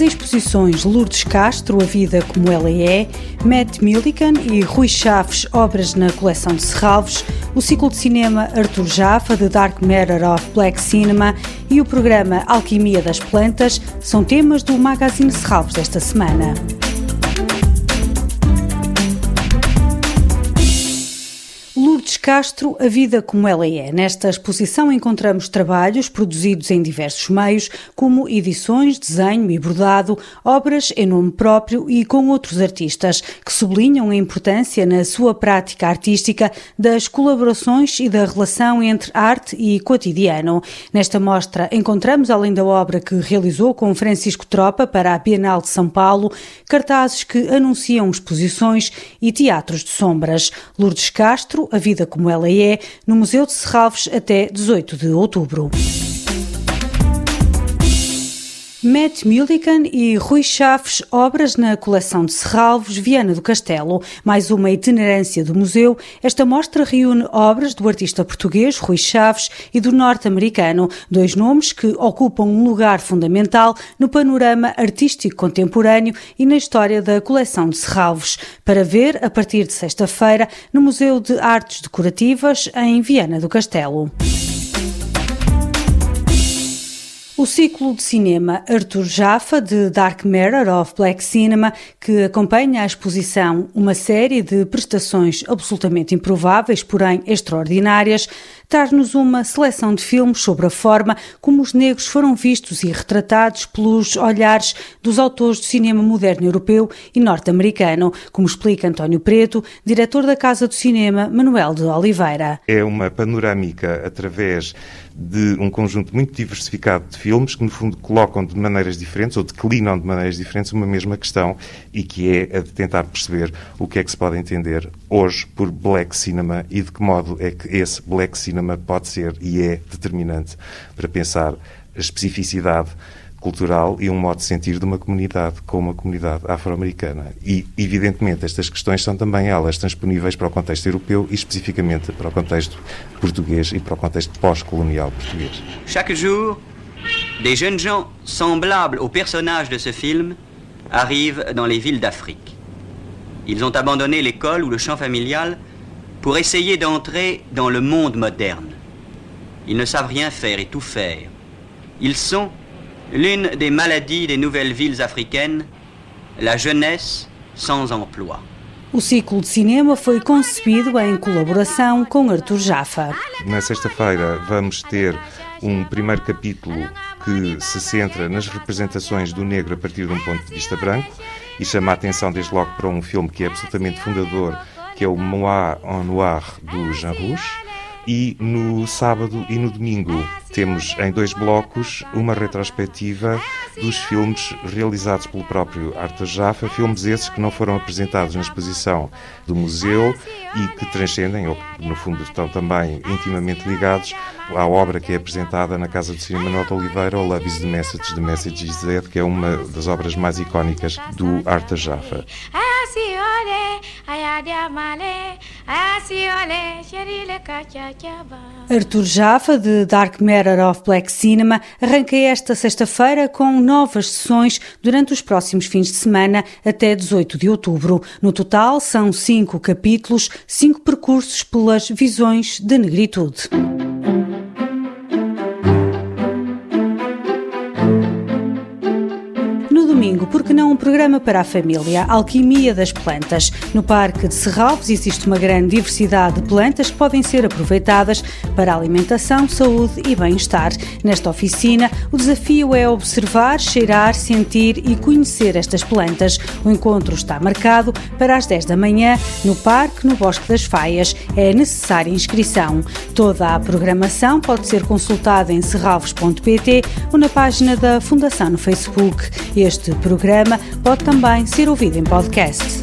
exposições Lourdes Castro, A Vida Como Ela É, Matt Millikan e Rui Chaves, obras na coleção de Serralves, o ciclo de cinema Arthur Jaffa, The Dark Matter of Black Cinema e o programa Alquimia das Plantas são temas do Magazine Serralves desta semana. Castro, A Vida Como Ela É. Nesta exposição encontramos trabalhos produzidos em diversos meios, como edições, desenho e bordado, obras em nome próprio e com outros artistas, que sublinham a importância na sua prática artística das colaborações e da relação entre arte e cotidiano. Nesta mostra encontramos, além da obra que realizou com Francisco Tropa para a Bienal de São Paulo, cartazes que anunciam exposições e teatros de sombras. Lourdes Castro, A Vida Como Ela É, no Museu de Serralves até 18 de outubro. Matt Millikan e Rui Chaves, obras na coleção de Serralves, Viana do Castelo. Mais uma itinerância do museu. Esta mostra reúne obras do artista português Rui Chaves e do norte-americano, dois nomes que ocupam um lugar fundamental no panorama artístico contemporâneo e na história da coleção de Serralves. Para ver, a partir de sexta-feira, no Museu de Artes Decorativas, em Viana do Castelo. O ciclo de cinema Arthur Jaffa, de Dark Mirror of Black Cinema, que acompanha a exposição uma série de prestações absolutamente improváveis, porém extraordinárias, traz-nos uma seleção de filmes sobre a forma como os negros foram vistos e retratados pelos olhares dos autores do cinema moderno europeu e norte-americano, como explica António Preto, diretor da Casa do Cinema Manuel de Oliveira. É uma panorâmica através de um conjunto muito diversificado de filmes que, no fundo, colocam de maneiras diferentes ou declinam de maneiras diferentes uma mesma questão e que é a de tentar perceber o que é que se pode entender hoje por black cinema e de que modo é que esse black cinema pode ser e é determinante para pensar a especificidade cultural e um modo de sentir de uma comunidade como a comunidade afro-americana. E, evidentemente, estas questões são também elas transponíveis para o contexto europeu e especificamente para o contexto português e para o contexto pós-colonial português. Chaque jour, des jeunes gens semblables aux personnages de ce film arrivent dans les villes d'Afrique. Ils ont abandonné l'école ou le champ familial pour essayer d'entrer dans le monde moderne. Ils ne savent rien faire et tout faire. Ils sont l'une des maladies des nouvelles villes africaines, la jeunesse sans emploi. O ciclo de cinema foi concebido em colaboração com Arthur Jaffa. Na sexta-feira vamos ter um primeiro capítulo que se centra nas representações do negro a partir de um ponto de vista branco e chama a atenção desde logo para um filme que é absolutamente fundador, que é o Moa en Noir do Jean Rouge e no sábado e no domingo temos em dois blocos uma retrospectiva dos filmes realizados pelo próprio Arthur Jaffa, filmes esses que não foram apresentados na exposição do museu e que transcendem, ou no fundo estão também intimamente ligados à obra que é apresentada na Casa do Cinema Nota Oliveira, o Love is the Message, The Message is Dead, que é uma das obras mais icónicas do Arthur Jaffa. Arthur Jaffa, de Dark Matter of Black Cinema, arranca esta sexta-feira com novas sessões durante os próximos fins de semana até 18 de outubro. No total, são cinco capítulos, cinco percursos pelas visões de negritude. Programa para a família, Alquimia das Plantas. No Parque de Serralves existe uma grande diversidade de plantas que podem ser aproveitadas para alimentação, saúde e bem-estar. Nesta oficina, o desafio é observar, cheirar, sentir e conhecer estas plantas. O encontro está marcado para as 10 da manhã no Parque no Bosque das Faias. É necessária inscrição. Toda a programação pode ser consultada em serralves.pt ou na página da Fundação no Facebook. Este programa pode também ser ouvido em podcast.